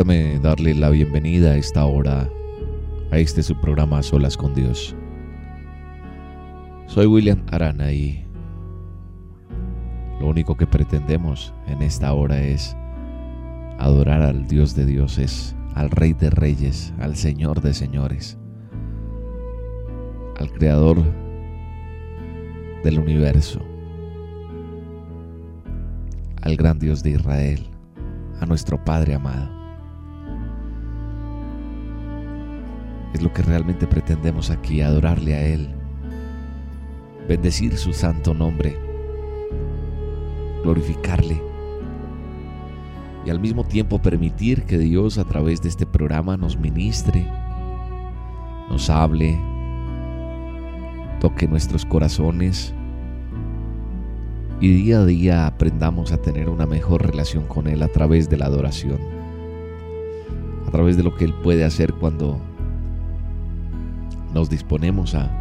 Darle la bienvenida a esta hora a este su programa Solas con Dios. Soy William Arana y lo único que pretendemos en esta hora es adorar al Dios de dioses, al Rey de Reyes, al Señor de Señores, al Creador del universo, al gran Dios de Israel, a nuestro Padre amado. Lo que realmente pretendemos aquí, adorarle a Él, bendecir su santo nombre, glorificarle y al mismo tiempo permitir que Dios a través de este programa nos ministre, nos hable, toque nuestros corazones y día a día aprendamos a tener una mejor relación con Él a través de la adoración, a través de lo que Él puede hacer cuando nos disponemos a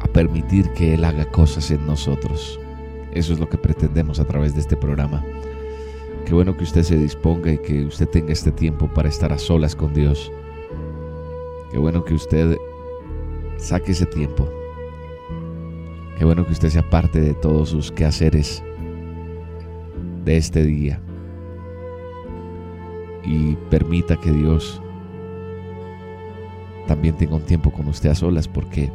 a permitir que él haga cosas en nosotros. Eso es lo que pretendemos a través de este programa. Qué bueno que usted se disponga y que usted tenga este tiempo para estar a solas con Dios. Qué bueno que usted saque ese tiempo. Qué bueno que usted sea parte de todos sus quehaceres de este día y permita que Dios también tenga un tiempo con usted a solas porque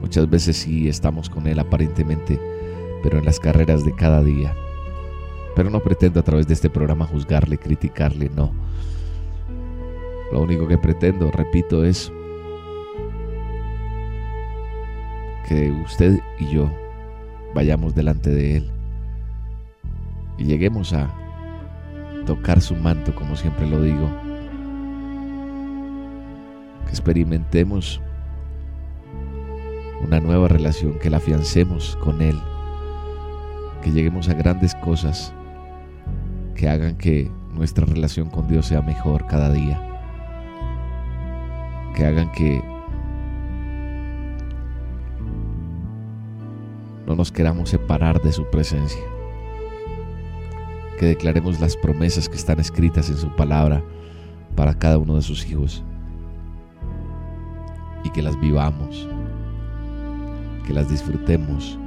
muchas veces sí estamos con Él aparentemente, pero en las carreras de cada día. Pero no pretendo a través de este programa juzgarle, criticarle, no. Lo único que pretendo, repito, es que usted y yo vayamos delante de Él y lleguemos a tocar su manto, como siempre lo digo. Que experimentemos una nueva relación, que la afiancemos con Él, que lleguemos a grandes cosas que hagan que nuestra relación con Dios sea mejor cada día, que hagan que no nos queramos separar de su presencia que declaremos las promesas que están escritas en su palabra para cada uno de sus hijos y que las vivamos, que las disfrutemos,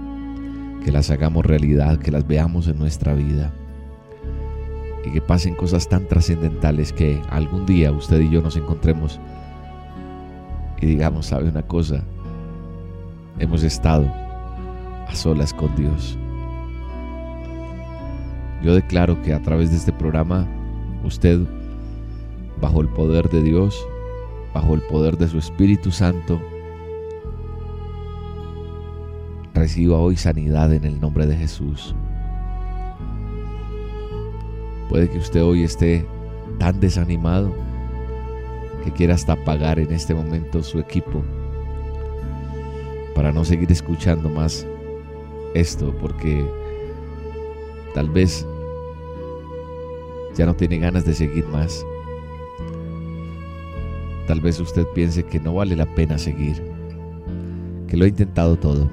que las hagamos realidad, que las veamos en nuestra vida y que pasen cosas tan trascendentales que algún día usted y yo nos encontremos y digamos, sabe una cosa, hemos estado a solas con Dios. Yo declaro que a través de este programa usted, bajo el poder de Dios, bajo el poder de su Espíritu Santo, reciba hoy sanidad en el nombre de Jesús. Puede que usted hoy esté tan desanimado que quiera hasta apagar en este momento su equipo para no seguir escuchando más esto porque tal vez ya no tiene ganas de seguir más. Tal vez usted piense que no vale la pena seguir, que lo ha intentado todo.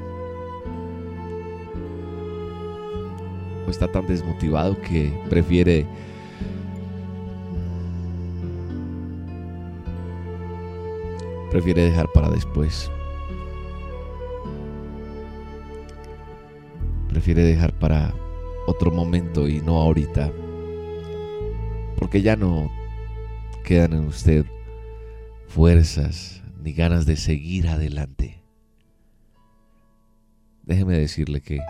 ánimo está tan desmotivado que prefiere prefiere dejar para después. Prefiere dejar para otro momento y no ahorita. Porque ya no quedan en usted fuerzas ni ganas de seguir adelante. Déjeme decirle que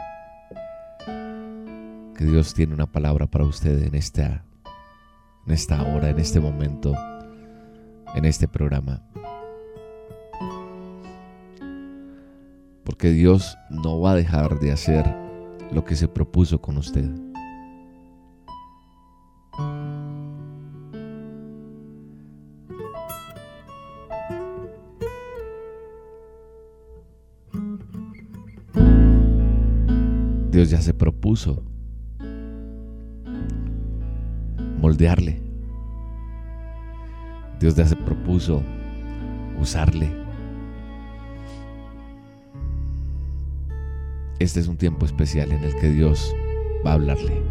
que Dios tiene una palabra para usted en esta en esta hora, en este momento, en este programa. Porque Dios no va a dejar de hacer lo que se propuso con usted. Ya se propuso moldearle. Dios ya se propuso usarle. Este es un tiempo especial en el que Dios va a hablarle.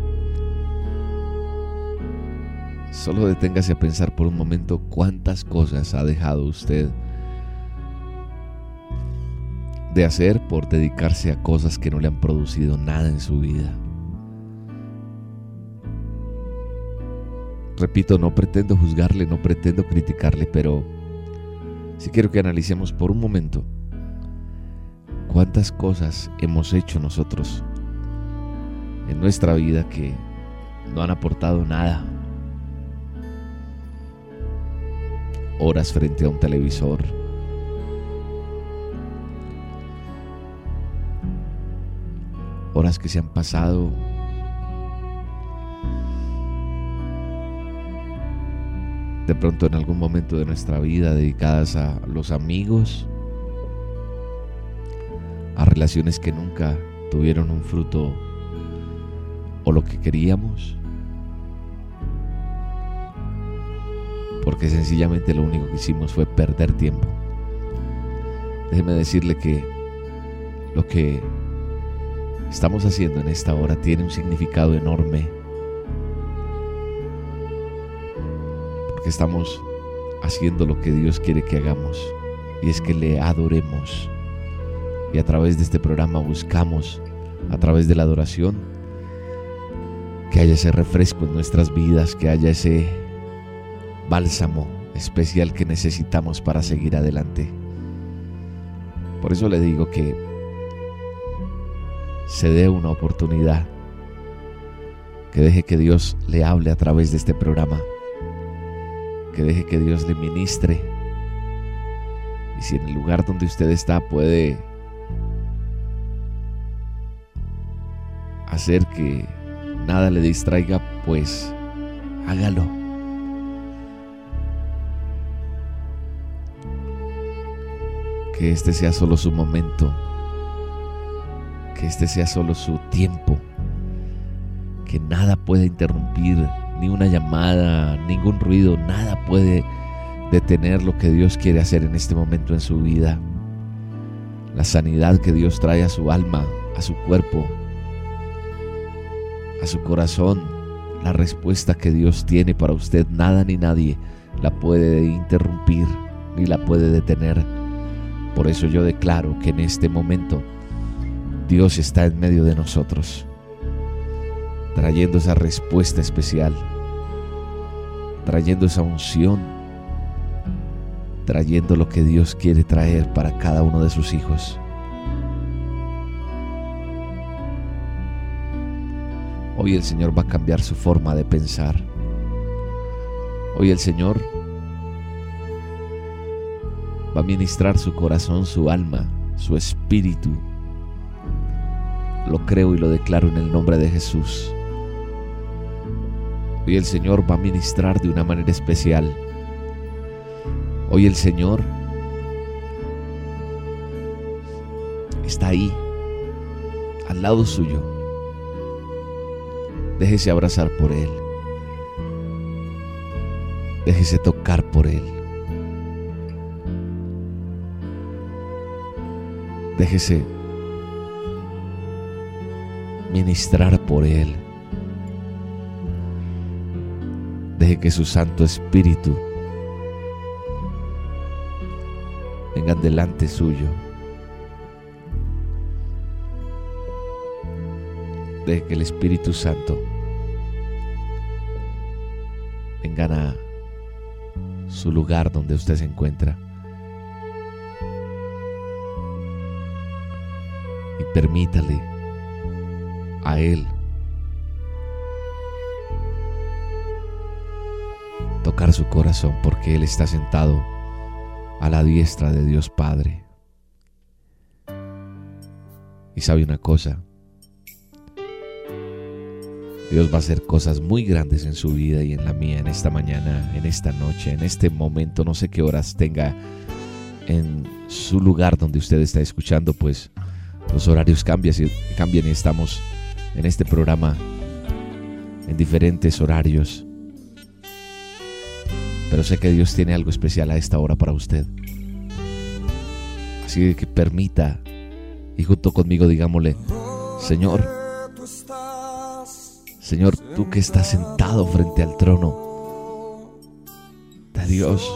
Solo deténgase a pensar por un momento cuántas cosas ha dejado usted de hacer por dedicarse a cosas que no le han producido nada en su vida. Repito, no pretendo juzgarle, no pretendo criticarle, pero sí quiero que analicemos por un momento cuántas cosas hemos hecho nosotros en nuestra vida que no han aportado nada. Horas frente a un televisor. Que se han pasado de pronto en algún momento de nuestra vida dedicadas a los amigos, a relaciones que nunca tuvieron un fruto o lo que queríamos. Porque sencillamente lo único que hicimos fue perder tiempo. Déjeme decirle que lo que estamos haciendo en esta hora tiene un significado enorme. Porque estamos haciendo lo que Dios quiere que hagamos. Y es que le adoremos y a través de este programa buscamos, a través de la adoración, que haya ese refresco en nuestras vidas, que haya ese bálsamo especial que necesitamos para seguir adelante. Por eso le digo que se dé una oportunidad, que deje que Dios le hable a través de este programa, que deje que Dios le ministre. Y si en el lugar donde usted está puede hacer que nada le distraiga, pues hágalo. Que este sea solo su momento, que este sea solo su tiempo, que nada pueda interrumpir, ni una llamada, ningún ruido, nada puede detener lo que Dios quiere hacer en este momento en su vida. La sanidad que Dios trae a su alma, a su cuerpo, a su corazón la respuesta que Dios tiene para usted. Nada ni nadie la puede interrumpir ni la puede detener. Por eso yo declaro que en este momento Dios está en medio de nosotros, trayendo esa respuesta especial, trayendo esa unción, trayendo lo que Dios quiere traer para cada uno de sus hijos. Hoy el Señor va a cambiar su forma de pensar. Hoy el Señor va a ministrar su corazón, su alma, su espíritu. Lo creo y lo declaro en el nombre de Jesús. Hoy el Señor va a ministrar de una manera especial. Hoy el Señor está ahí, al lado suyo Déjese abrazar por Él. Déjese tocar por Él. Déjese ministrar por Él. Deje que su Santo Espíritu vengan delante suyo. Deje que el Espíritu Santo vengan a su lugar donde usted se encuentra. Y permítale a Él tocar su corazón porque Él está sentado a la diestra de Dios Padre. Y sabe una cosa, Dios va a hacer cosas muy grandes en su vida y en la mía, en esta mañana, en esta noche, en este momento, no sé qué horas tenga en su lugar donde usted está escuchando, pues los horarios cambian, cambian y estamos en este programa en diferentes horarios. Pero sé que Dios tiene algo especial a esta hora para usted. Así que permita y junto conmigo digámosle, Señor, Señor, tú que estás sentado frente al trono de Dios,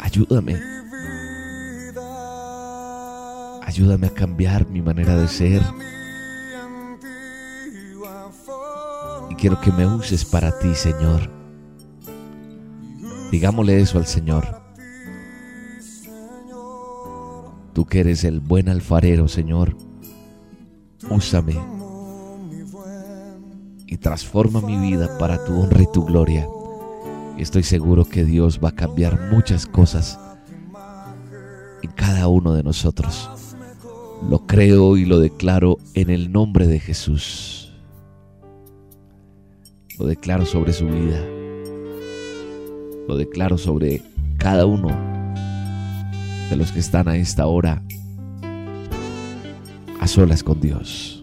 ayúdame. Ayúdame a cambiar mi manera de ser. Y quiero que me uses para ti, Señor. Digámosle eso al Señor. Tú que eres el buen alfarero, Señor, úsame y transforma mi vida para tu honra y tu gloria. Estoy seguro que Dios va a cambiar muchas cosas en cada uno de nosotros. Lo creo y lo declaro en el nombre de Jesús. Lo declaro sobre su vida. Lo declaro sobre cada uno de los que están a esta hora a solas con Dios.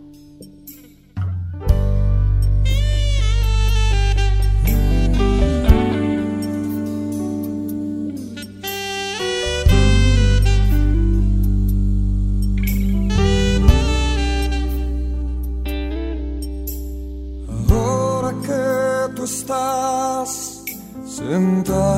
Estás sentado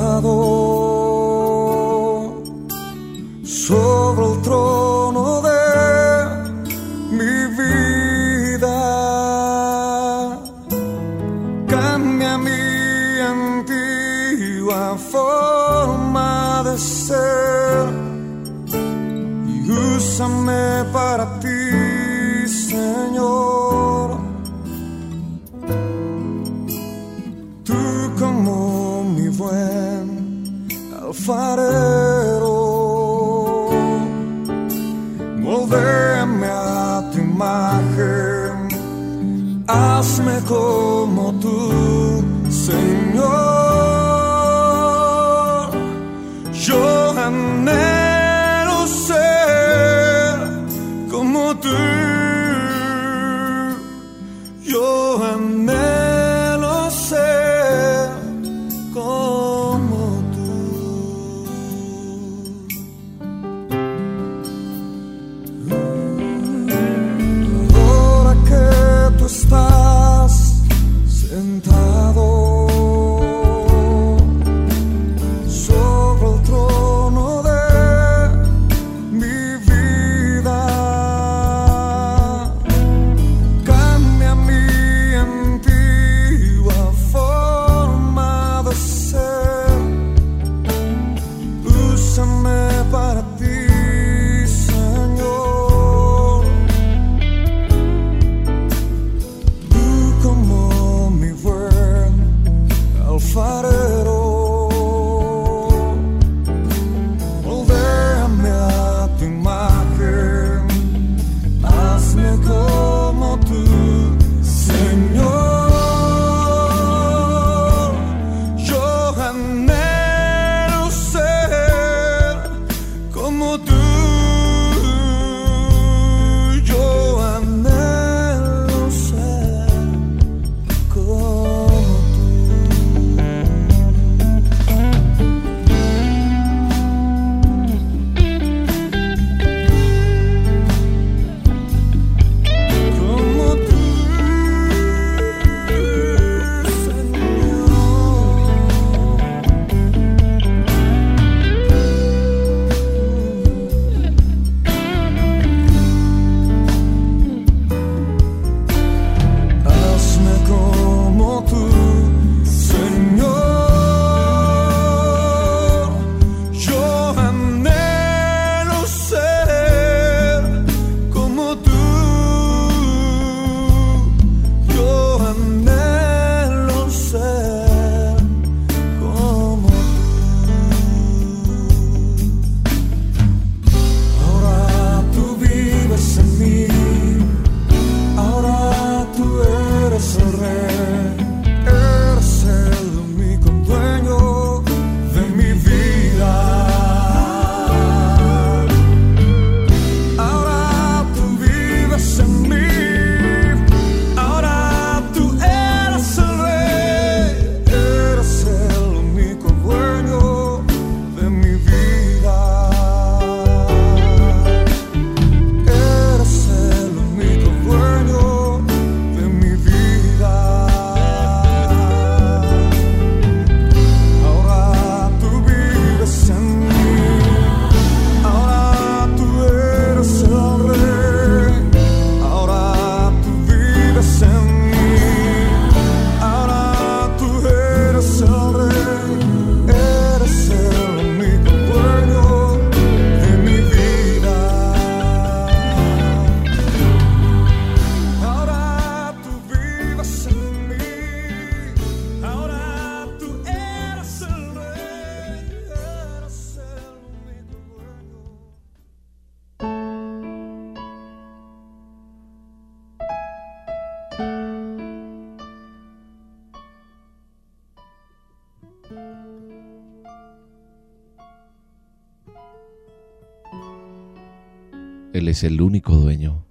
Él es el único dueño.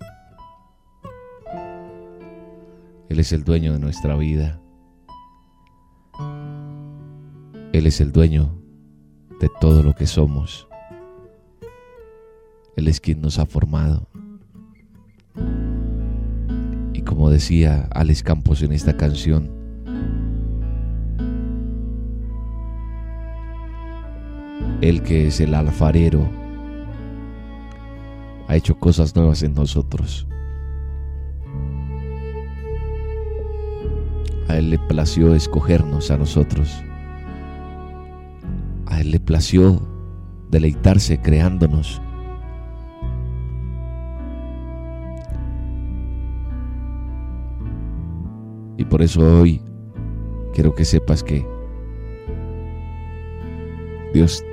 Él es el dueño de nuestra vida. Él es el dueño de todo lo que somos. Él es quien nos ha formado. Y como decía Alex Campos en esta canción, Él que es el alfarero ha hecho cosas nuevas en nosotros. A Él le plació escogernos a nosotros. A Él le plació deleitarse creándonos. Y por eso hoy quiero que sepas que Dios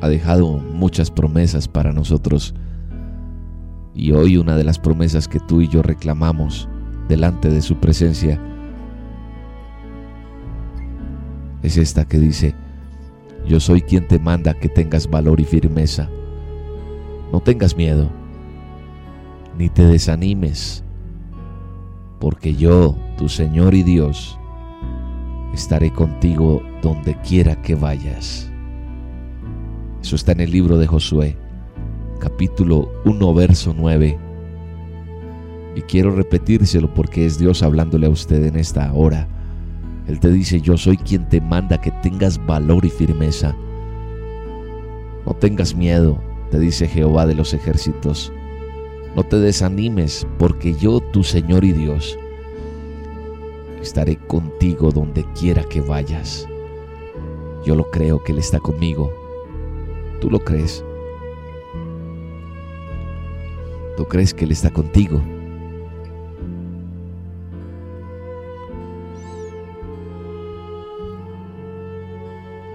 ha dejado muchas promesas para nosotros. Y hoy una de las promesas que tú y yo reclamamos delante de su presencia es esta que dice, yo soy quien te manda que tengas valor y firmeza. No tengas miedo, ni te desanimes, porque yo, tu Señor y Dios, estaré contigo donde quiera que vayas. Eso está en el libro de Josué, capítulo 1, verso 9. Y quiero repetírselo porque es Dios hablándole a usted en esta hora. Él te dice, yo soy quien te manda que tengas valor y firmeza. No tengas miedo, te dice Jehová de los ejércitos. No te desanimes, porque yo, tu Señor y Dios, estaré contigo donde quiera que vayas. Yo lo creo que Él está conmigo. ¿Tú lo crees? ¿Tú crees que Él está contigo?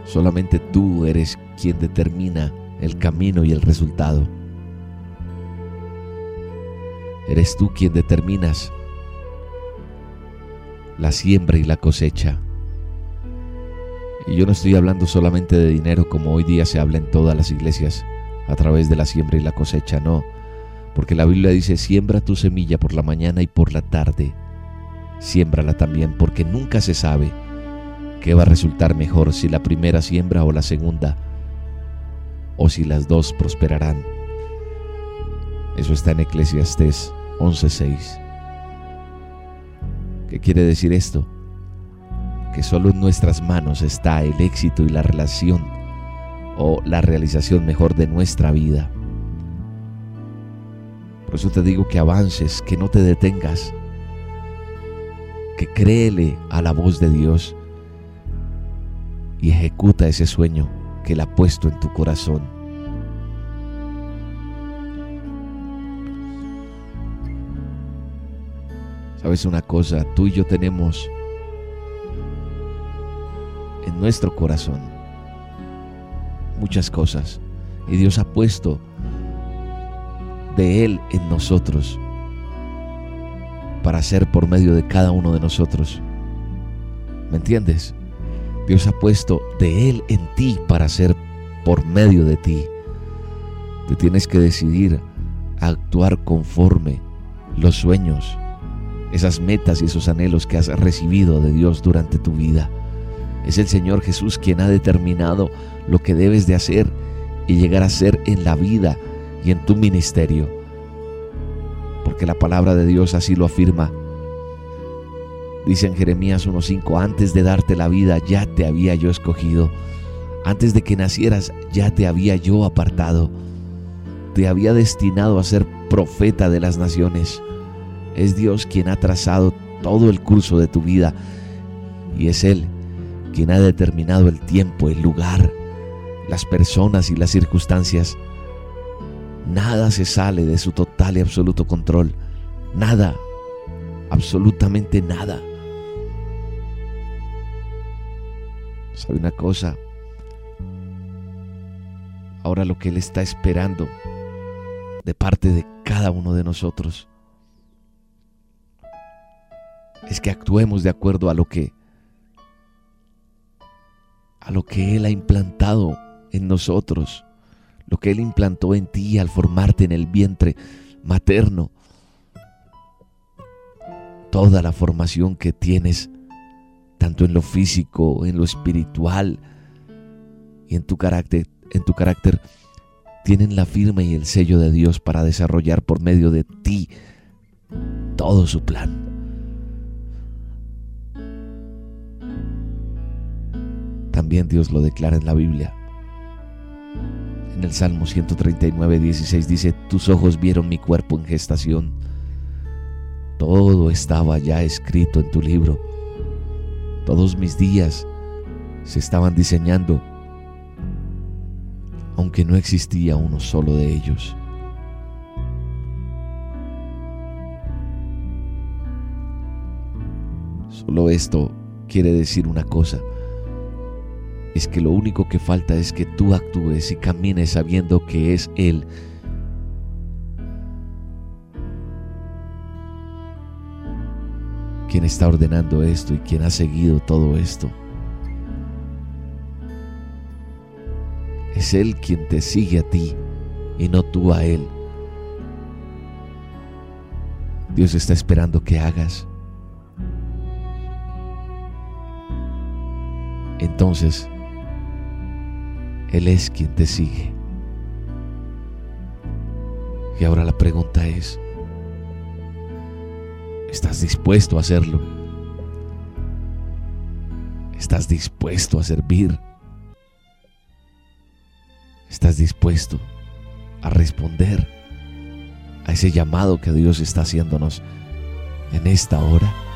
Solamente tú eres quien determina el camino y el resultado. Eres tú quien determinas la siembra y la cosecha. Y yo no estoy hablando solamente de dinero como hoy día se habla en todas las iglesias a través de la siembra y la cosecha, no. Porque la Biblia dice, siembra tu semilla por la mañana y por la tarde. Siémbrala también porque nunca se sabe ¿Qué va a resultar mejor si la primera siembra o la segunda? O si las dos prosperarán. Eso está en Eclesiastés 11:6. ¿Qué quiere decir esto? Que solo en nuestras manos está el éxito y la relación o la realización mejor de nuestra vida. Por eso te digo que avances, que no te detengas, que créele a la voz de Dios y ejecuta ese sueño que Él ha puesto en tu corazón. Sabes una cosa, tú y yo tenemos en nuestro corazón muchas cosas y Dios ha puesto de Él en nosotros para hacer por medio de cada uno de nosotros. ¿Me entiendes? Dios ha puesto de Él en ti para hacer por medio de ti. Te tienes que decidir a actuar conforme los sueños, esas metas y esos anhelos que has recibido de Dios durante tu vida. Es el Señor Jesús quien ha determinado lo que debes de hacer y llegar a ser en la vida y en tu ministerio. Porque la palabra de Dios así lo afirma Dice en Jeremías 1.5, antes de darte la vida ya te había yo escogido. Antes de que nacieras ya te había yo apartado. Te había destinado a ser profeta de las naciones. Es Dios quien ha trazado todo el curso de tu vida y es Él quien ha determinado el tiempo, el lugar, las personas y las circunstancias. Nada se sale de su total y absoluto control. Nada, absolutamente nada. ¿Sabe una cosa? Ahora lo que Él está esperando de parte de cada uno de nosotros es que actuemos de acuerdo a lo que a lo que Él ha implantado en nosotros, lo que Él implantó en ti al formarte en el vientre materno, toda la formación que tienes, tanto en lo físico, en lo espiritual y en tu carácter, en tu carácter, tienen la firma y el sello de Dios para desarrollar por medio de ti todo su plan. También Dios lo declara en la Biblia. En el Salmo 139, 16 dice, tus ojos vieron mi cuerpo en gestación. Todo estaba ya escrito en tu libro. Todos mis días se estaban diseñando, aunque no existía uno solo de ellos. Solo esto quiere decir una cosa es que lo único que falta es que tú actúes y camines sabiendo que es Él. quien está ordenando esto y quien ha seguido todo esto. Es Él quien te sigue a ti y no tú a Él. Dios está esperando que hagas. Entonces, él es quien te sigue. Y ahora la pregunta es, ¿estás dispuesto a hacerlo? ¿Estás dispuesto a servir? ¿Estás dispuesto a responder a ese llamado que Dios está haciéndonos en esta hora?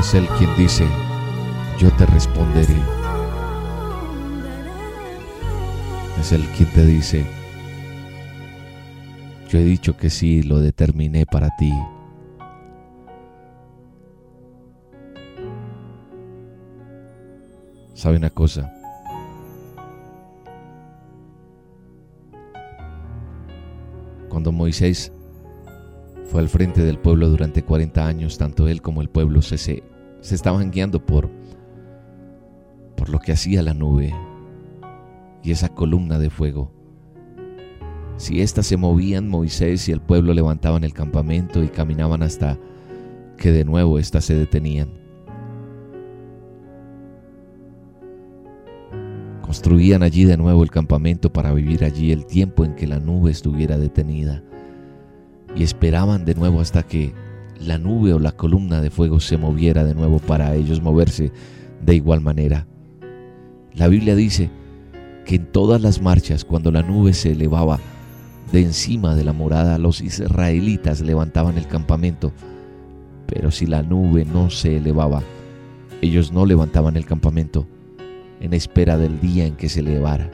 Es Él quien dice, yo te responderé. Es Él quien te dice, yo he dicho que sí, lo determiné para ti. ¿Sabe una cosa? Cuando Moisés fue al frente del pueblo durante 40 años, tanto él como el pueblo se, se, estaban guiando por, por lo que hacía la nube y esa columna de fuego. Si éstas se movían, Moisés y el pueblo levantaban el campamento y caminaban hasta que de nuevo éstas se detenían. Construían allí de nuevo el campamento para vivir allí el tiempo en que la nube estuviera detenida y esperaban de nuevo hasta que la nube o la columna de fuego se moviera de nuevo para ellos moverse de igual manera. La Biblia dice que en todas las marchas, cuando la nube se elevaba de encima de la morada, los israelitas levantaban el campamento, pero si la nube no se elevaba, ellos no levantaban el campamento en espera del día en que se elevara,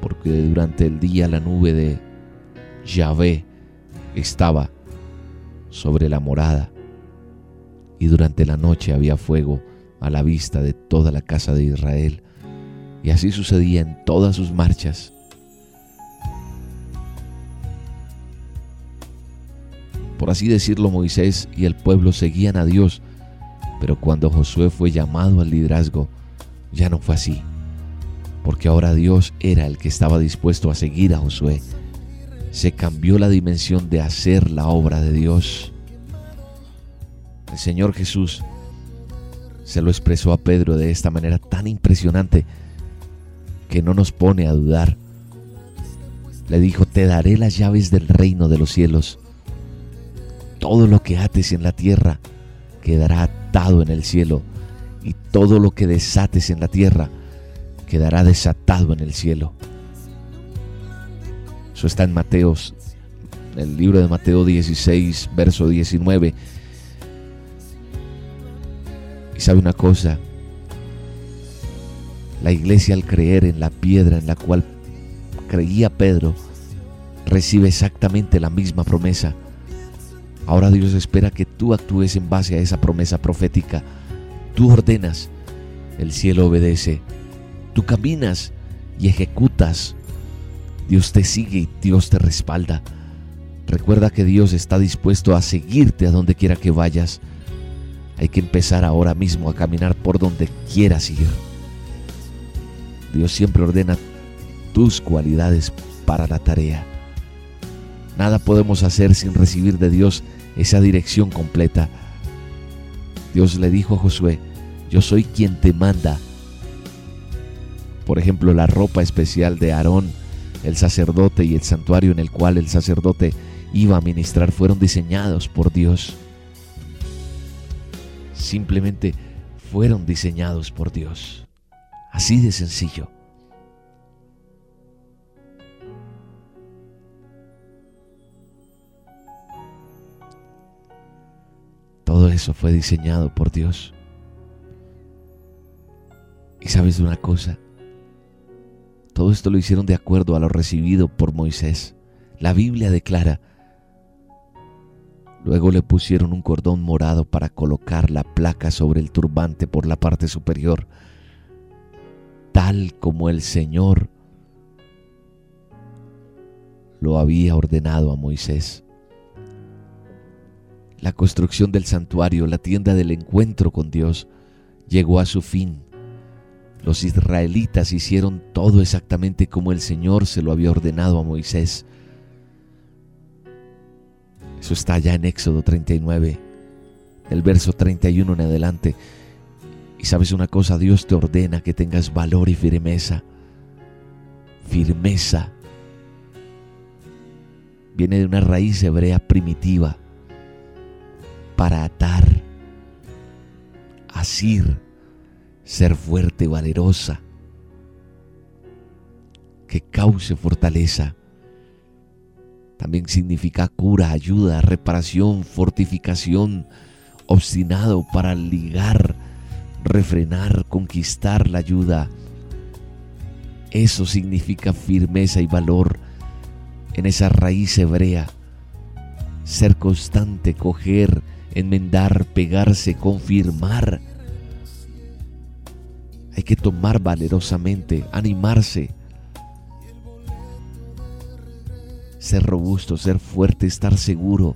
porque durante el día la nube de Yahvé estaba sobre la morada y durante la noche había fuego a la vista de toda la casa de Israel. Y así sucedía en todas sus marchas. Por así decirlo, Moisés y el pueblo seguían a Dios, pero cuando Josué fue llamado al liderazgo, ya no fue así, porque ahora Dios era el que estaba dispuesto a seguir a Josué se cambió la dimensión de hacer la obra de Dios. El Señor Jesús se lo expresó a Pedro de esta manera tan impresionante que no nos pone a dudar. Le dijo, te daré las llaves del reino de los cielos. Todo lo que ates en la tierra quedará atado en el cielo y todo lo que desates en la tierra quedará desatado en el cielo. Eso está en Mateos, el libro de Mateo 16, verso 19. Y sabe una cosa, la iglesia al creer en la piedra en la cual creía Pedro, recibe exactamente la misma promesa. Ahora Dios espera que tú actúes en base a esa promesa profética. Tú ordenas, el cielo obedece. Tú caminas y ejecutas Dios te sigue y Dios te respalda. Recuerda que Dios está dispuesto a seguirte a donde quiera que vayas. Hay que empezar ahora mismo a caminar por donde quieras ir. Dios siempre ordena tus cualidades para la tarea. Nada podemos hacer sin recibir de Dios esa dirección completa. Dios le dijo a Josué, yo soy quien te manda. Por ejemplo, la ropa especial de Aarón el sacerdote y el santuario en el cual el sacerdote iba a ministrar fueron diseñados por Dios. Simplemente fueron diseñados por Dios. Así de sencillo. Todo eso fue diseñado por Dios. Y sabes de una cosa, todo esto lo hicieron de acuerdo a lo recibido por Moisés. La Biblia declara, Luego le pusieron un cordón morado para colocar la placa sobre el turbante por la parte superior, tal como el Señor lo había ordenado a Moisés. La construcción del santuario, la tienda del encuentro con Dios, llegó a su fin los israelitas hicieron todo exactamente como el Señor se lo había ordenado a Moisés. Eso está allá en Éxodo 39, el verso 31 en adelante. Y sabes una cosa, Dios te ordena que tengas valor y firmeza. Firmeza. Viene de una raíz hebrea primitiva. para atar, asir, ser fuerte, valerosa, que cause fortaleza. También significa cura, ayuda, reparación, fortificación, obstinado para ligar, refrenar, conquistar la ayuda. Eso significa firmeza y valor en esa raíz hebrea. Ser constante, coger, enmendar, pegarse, confirmar. Hay que tomar valerosamente, animarse, ser robusto, ser fuerte, estar seguro.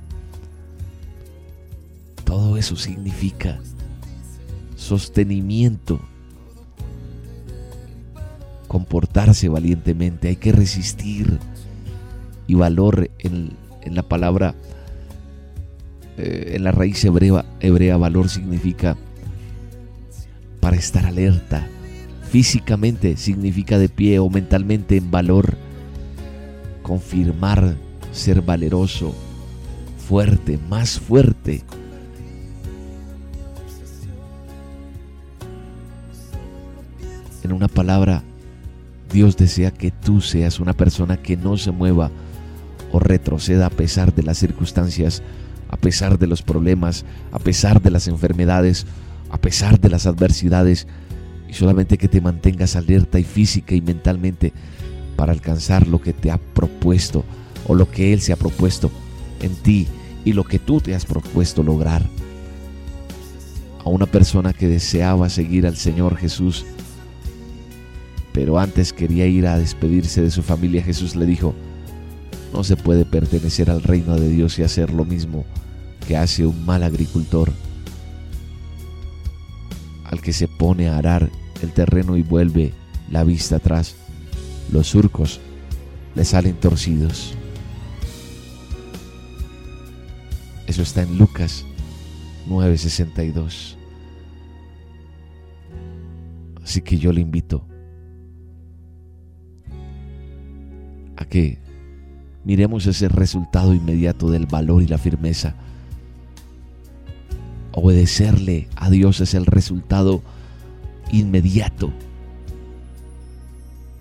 Todo eso significa sostenimiento, comportarse valientemente, hay que resistir. Y valor en, la palabra, eh, en la raíz hebrea, hebrea, valor significa para estar alerta, físicamente significa de pie o mentalmente en valor, confirmar ser valeroso, fuerte, más fuerte. En una palabra, Dios desea que tú seas una persona que no se mueva o retroceda a pesar de las circunstancias, a pesar de los problemas, a pesar de las enfermedades, a pesar de las adversidades, y solamente que te mantengas alerta y física y mentalmente para alcanzar lo que te ha propuesto o lo que Él se ha propuesto en ti y lo que tú te has propuesto lograr. A una persona que deseaba seguir al Señor Jesús, pero antes quería ir a despedirse de su familia, Jesús le dijo, no se puede pertenecer al reino de Dios y hacer lo mismo que hace un mal agricultor, al que se pone a arar el terreno y vuelve la vista atrás. Los surcos le salen torcidos. Eso está en Lucas 9:62. Así que yo le invito a que miremos ese resultado inmediato del valor y la firmeza. Obedecerle a Dios es el resultado inmediato.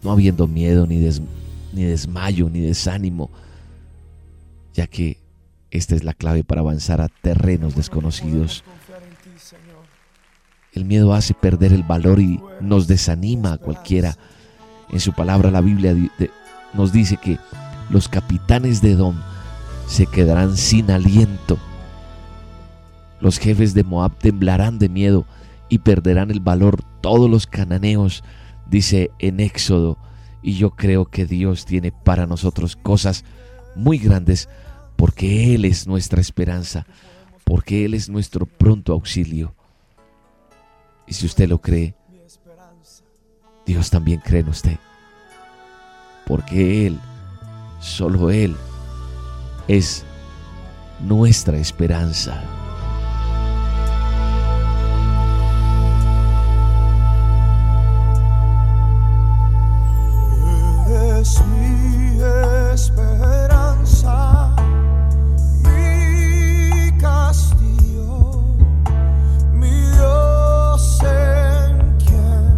No habiendo miedo, ni, desmayo, ni desánimo, ya que esta es la clave para avanzar a terrenos desconocidos. El miedo hace perder el valor y nos desanima a cualquiera. En su palabra la Biblia nos dice que los capitanes de Edom se quedarán sin aliento. Los jefes de Moab temblarán de miedo y perderán el valor todos los cananeos, dice en Éxodo. Y yo creo que Dios tiene para nosotros cosas muy grandes porque Él es nuestra esperanza, porque Él es nuestro pronto auxilio. Y si usted lo cree, Dios también cree en usted, porque Él Solo Él es nuestra esperanza. Es mi esperanza, mi castillo, mi Dios en quien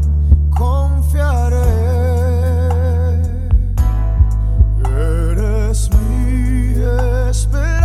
confiaré. Eres mi esperanza,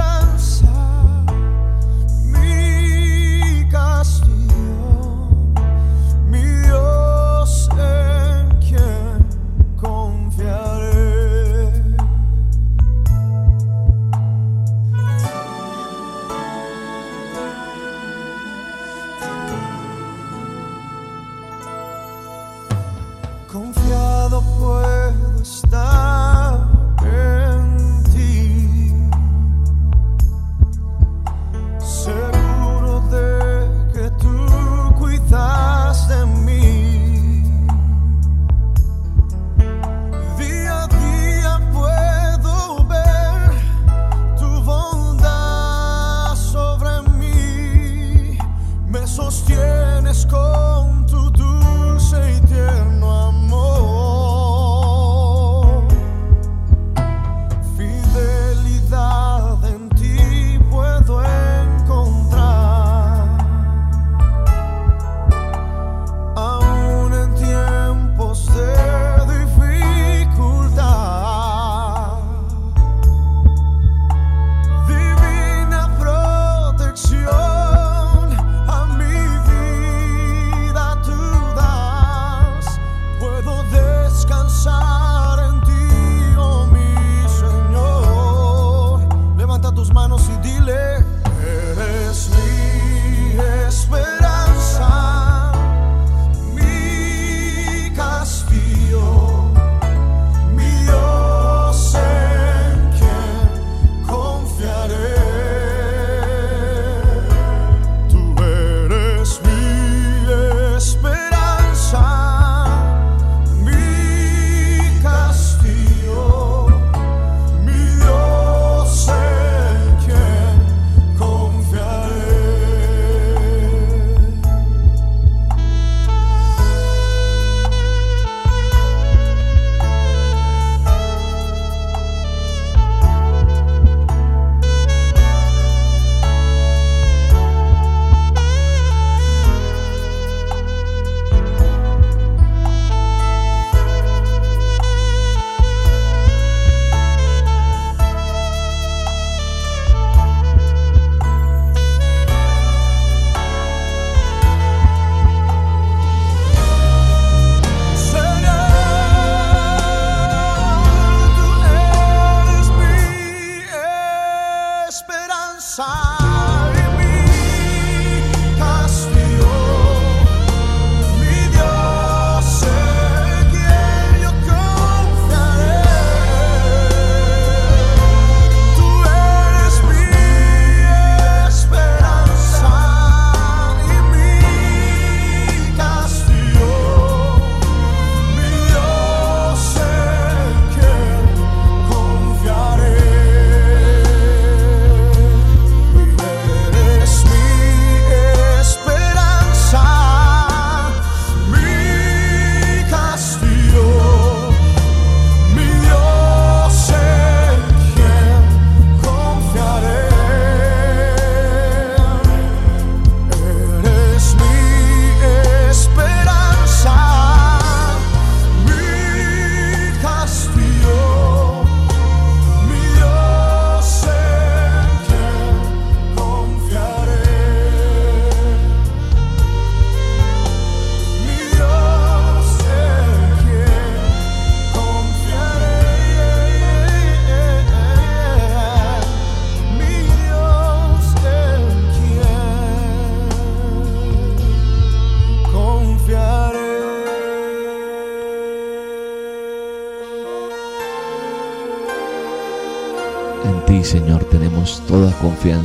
En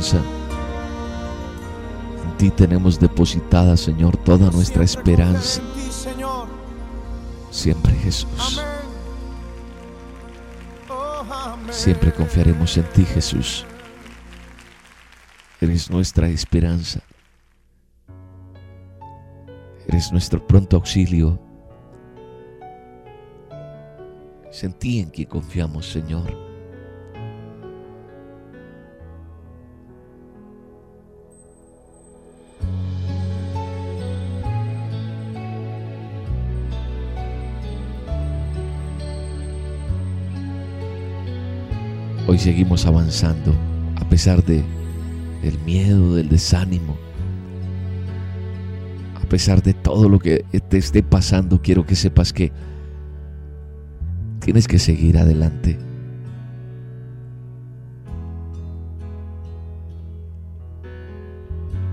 ti tenemos depositada, Señor, toda nuestra esperanza. Siempre, Jesús. Siempre confiaremos en ti, Jesús. Eres nuestra esperanza. Eres nuestro pronto auxilio. Es en ti en quien confiamos, Señor. Hoy seguimos avanzando a pesar de del miedo, del desánimo. A pesar de todo lo que te esté pasando, quiero que sepas que tienes que seguir adelante.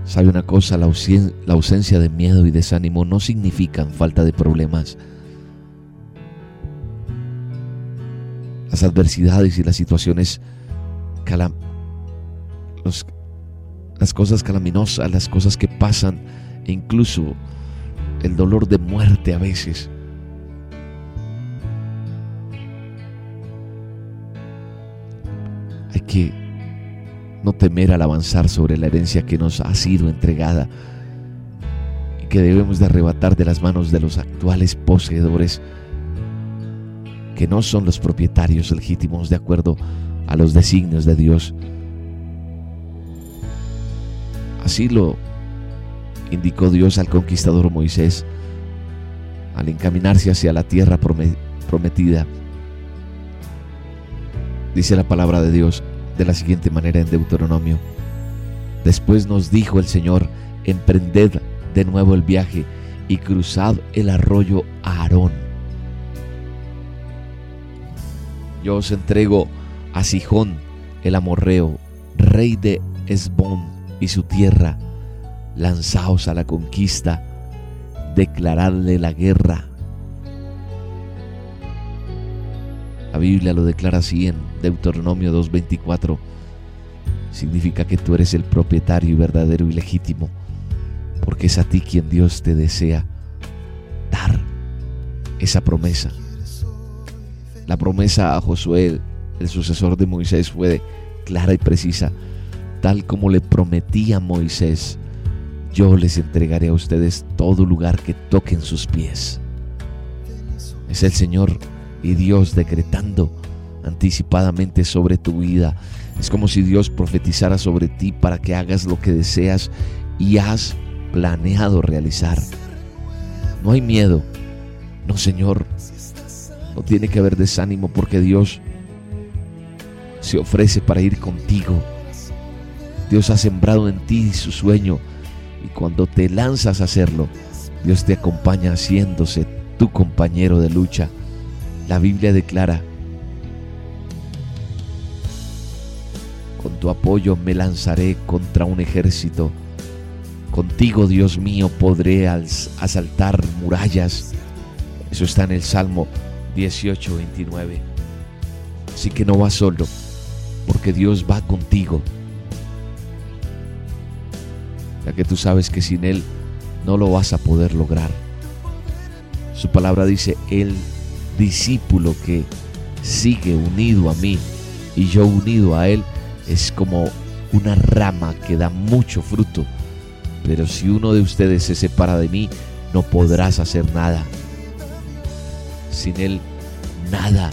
¿Sabe una cosa? La ausencia de miedo y desánimo no significan falta de problemas. Las adversidades y las situaciones calam- los- las cosas calaminosas, las cosas que pasan, e incluso el dolor de muerte a veces. Hay que no temer al avanzar sobre la herencia que nos ha sido entregada y que debemos de arrebatar de las manos de los actuales poseedores que no son los propietarios legítimos de acuerdo a los designios de Dios. Así lo indicó Dios al conquistador Moisés al encaminarse hacia la tierra prome- prometida. Dice la palabra de Dios de la siguiente manera en Deuteronomio. Después nos dijo el Señor, emprended de nuevo el viaje y cruzad el arroyo Aarón. Yo os entrego a Sijón el amorreo, rey de Esbón y su tierra. Lanzaos a la conquista, declaradle la guerra. La Biblia lo declara así en Deuteronomio 2.24. Significa que tú eres el propietario y verdadero y legítimo, porque es a ti quien Dios te desea dar esa promesa. La promesa a Josué, el sucesor de Moisés, fue clara y precisa. Tal como le prometí a Moisés, yo les entregaré a ustedes todo lugar que toquen sus pies. Es el Señor y Dios decretando anticipadamente sobre tu vida. Es como si Dios profetizara sobre ti para que hagas lo que deseas y has planeado realizar. No hay miedo. No, Señor. No tiene que haber desánimo porque Dios se ofrece para ir contigo. Dios ha sembrado en ti su sueño y cuando te lanzas a hacerlo, Dios te acompaña haciéndose tu compañero de lucha. La Biblia declara, con tu apoyo me lanzaré contra un ejército. Contigo, Dios mío, podré asaltar murallas. Eso está en el Salmo 18, 29. Así que no vas solo, porque Dios va contigo. Ya que tú sabes que sin Él no lo vas a poder lograr. Su palabra dice, el discípulo que sigue unido a mí y yo unido a Él es como una rama que da mucho fruto. Pero si uno de ustedes se separa de mí, no podrás hacer nada. Sin Él, nada,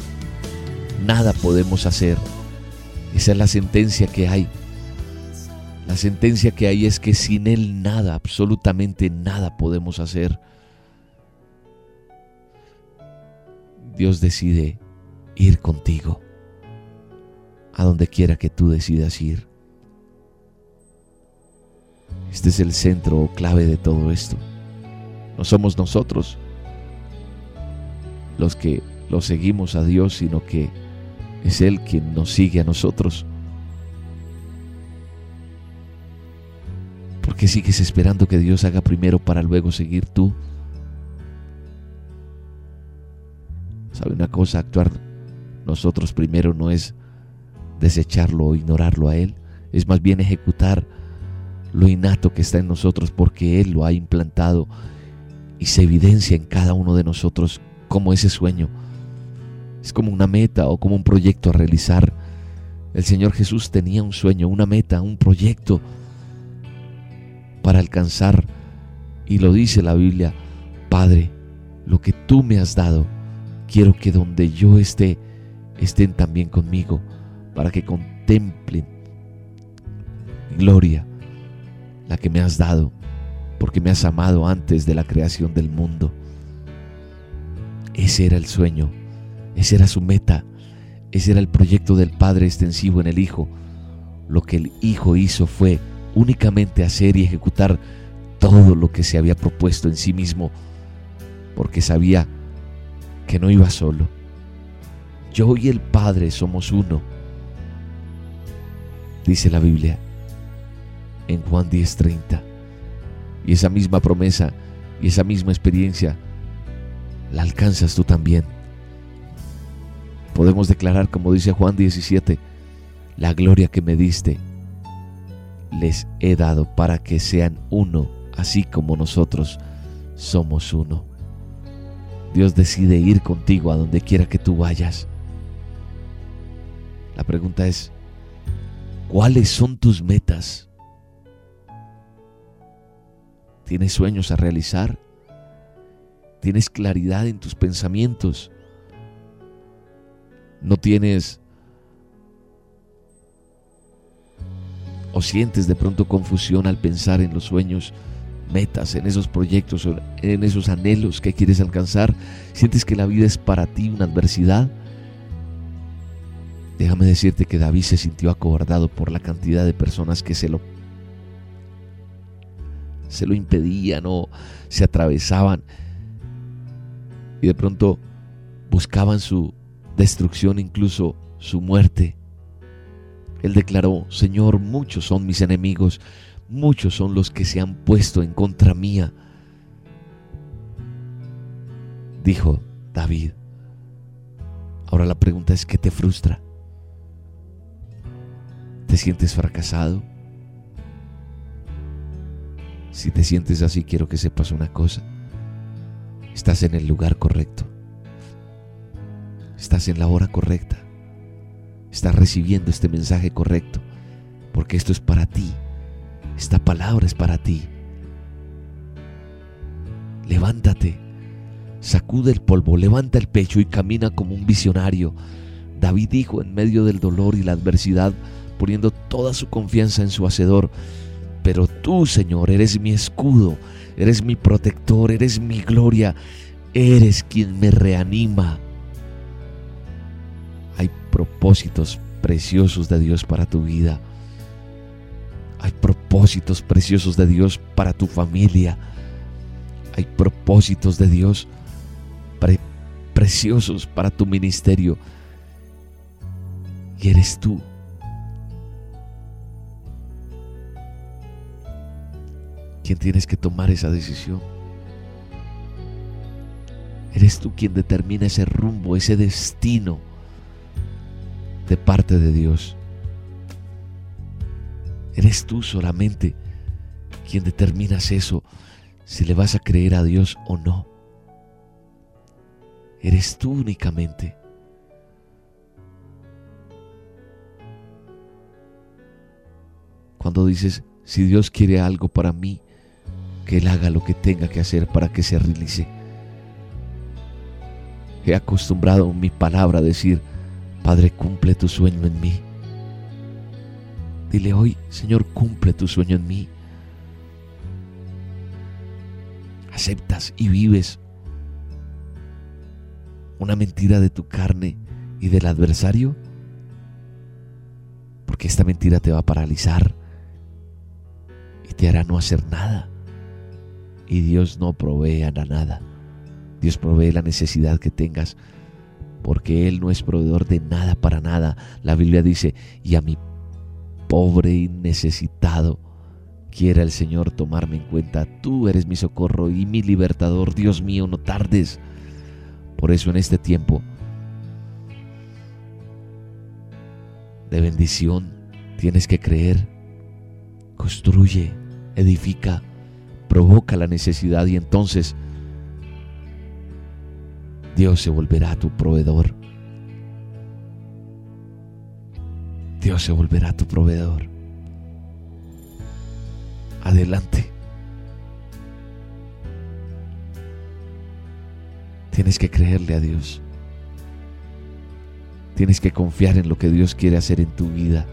nada podemos hacer. Esa es la sentencia que hay. La sentencia que hay es que sin Él nada, absolutamente nada podemos hacer. Dios decide ir contigo a donde quiera que tú decidas ir. Este es el centro o clave de todo esto. No somos nosotros los que lo seguimos a Dios, sino que es Él quien nos sigue a nosotros. ¿Por qué sigues esperando que Dios haga primero para luego seguir tú? ¿Sabe una cosa? Actuar nosotros primero no es desecharlo o ignorarlo a Él, es más bien ejecutar lo innato que está en nosotros porque Él lo ha implantado y se evidencia en cada uno de nosotros como ese sueño. Es como una meta o como un proyecto a realizar. El Señor Jesús tenía un sueño, una meta, un proyecto para alcanzar. Y lo dice la Biblia, Padre, lo que tú me has dado, quiero que donde yo esté, estén también conmigo, para que contemplen gloria, la que me has dado, porque me has amado antes de la creación del mundo. Ese era el sueño, esa era su meta, ese era el proyecto del Padre extensivo en el Hijo. Lo que el Hijo hizo fue únicamente hacer y ejecutar todo lo que se había propuesto en sí mismo, porque sabía que no iba solo. Yo y el Padre somos uno, dice la Biblia en Juan 10:30. Y esa misma promesa y esa misma experiencia la alcanzas tú también. Podemos declarar, como dice Juan 17, la gloria que me diste les he dado para que sean uno, así como nosotros somos uno. Dios decide ir contigo a donde quiera que tú vayas. La pregunta es, ¿cuáles son tus metas? ¿Tienes sueños a realizar? ¿Tienes claridad en tus pensamientos? ¿No tienes o sientes de pronto confusión al pensar en los sueños, metas, en esos proyectos, en esos anhelos que quieres alcanzar? ¿Sientes que la vida es para ti una adversidad? Déjame decirte que David se sintió acobardado por la cantidad de personas que se lo se lo impedían o se atravesaban y de pronto buscaban su destrucción, incluso su muerte. Él declaró, Señor, muchos son mis enemigos, muchos son los que se han puesto en contra mía. Dijo David. Ahora la pregunta es, ¿qué te frustra? ¿Te sientes fracasado? Si te sientes así, quiero que sepas una cosa. Estás en el lugar correcto. Estás en la hora correcta. Estás recibiendo este mensaje correcto. Porque esto es para ti. Esta palabra es para ti. Levántate. Sacude el polvo, levanta el pecho y camina como un visionario. David dijo en medio del dolor y la adversidad, poniendo toda su confianza en su Hacedor, pero tú, Señor, eres mi escudo, eres mi protector, eres mi gloria, eres quien me reanima. Hay propósitos preciosos de Dios para tu vida. Hay propósitos preciosos de Dios para tu familia. Hay propósitos de Dios pre preciosos para tu ministerio. Y eres tú quien tienes que tomar esa decisión. Eres tú quien determina ese rumbo, ese destino de parte de Dios. Eres tú solamente quien determinas eso, si le vas a creer a Dios o no. Eres tú únicamente. Cuando dices, si Dios quiere algo para mí, que Él haga lo que tenga que hacer para que se realice. He acostumbrado mi palabra a decir, Padre, cumple tu sueño en mí. Dile hoy, Señor, cumple tu sueño en mí. Aceptas y vives una mentira de tu carne y del adversario, porque esta mentira te va a paralizar y te hará no hacer nada y Dios no provee a nada. Dios provee la necesidad que tengas porque Él no es proveedor de nada para nada. La Biblia dice, y a mi pobre y necesitado quiera el Señor tomarme en cuenta. Tú eres mi socorro y mi libertador. Dios mío, no tardes. Por eso en este tiempo de bendición. Tienes que creer, construye, edifica, provoca la necesidad y entonces Dios se volverá tu proveedor. Dios se volverá tu proveedor. Adelante. Tienes que creerle a Dios. Tienes que confiar en lo que Dios quiere hacer en tu vida.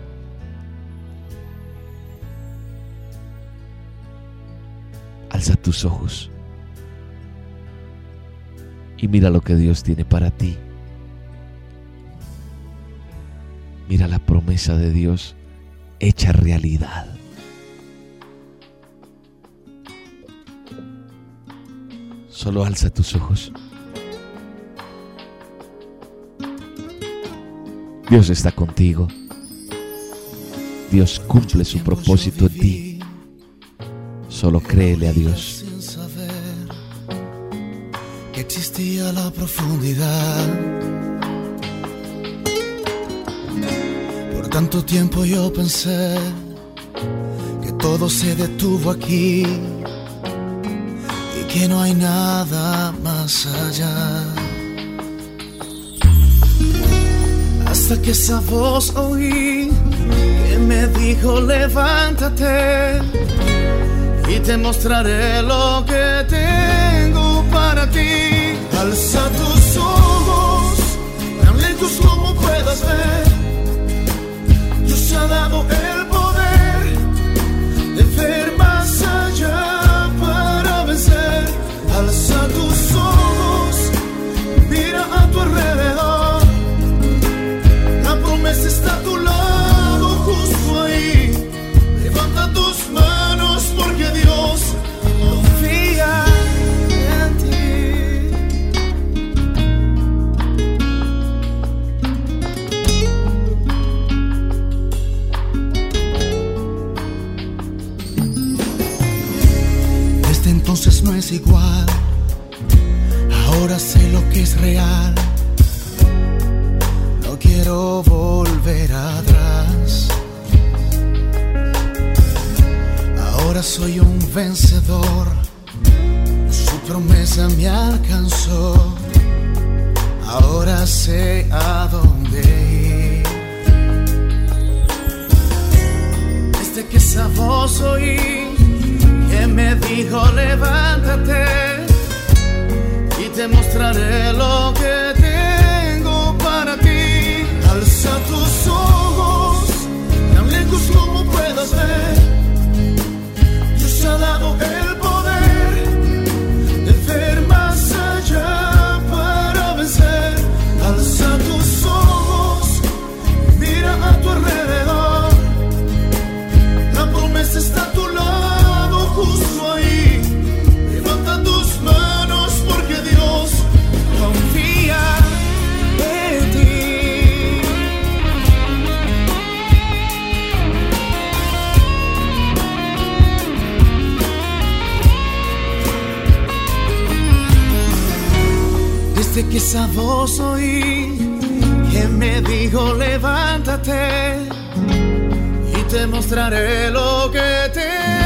Alza tus ojos y mira lo que Dios tiene para ti. Mira la promesa de Dios hecha realidad. Solo alza tus ojos. Dios está contigo. Dios cumple su propósito en ti. Solo créele a Dios. Sin saber que existía la profundidad. Por tanto tiempo yo pensé que todo se detuvo aquí y que no hay nada más allá. Hasta que esa voz oí que me dijo levántate y te mostraré lo que tengo para ti. Alza tus ojos, tan lejos como puedas ver. Dios ha dado el poder de ver más allá para vencer. Alza tus ojos, dijo levántate y te mostraré lo que tengo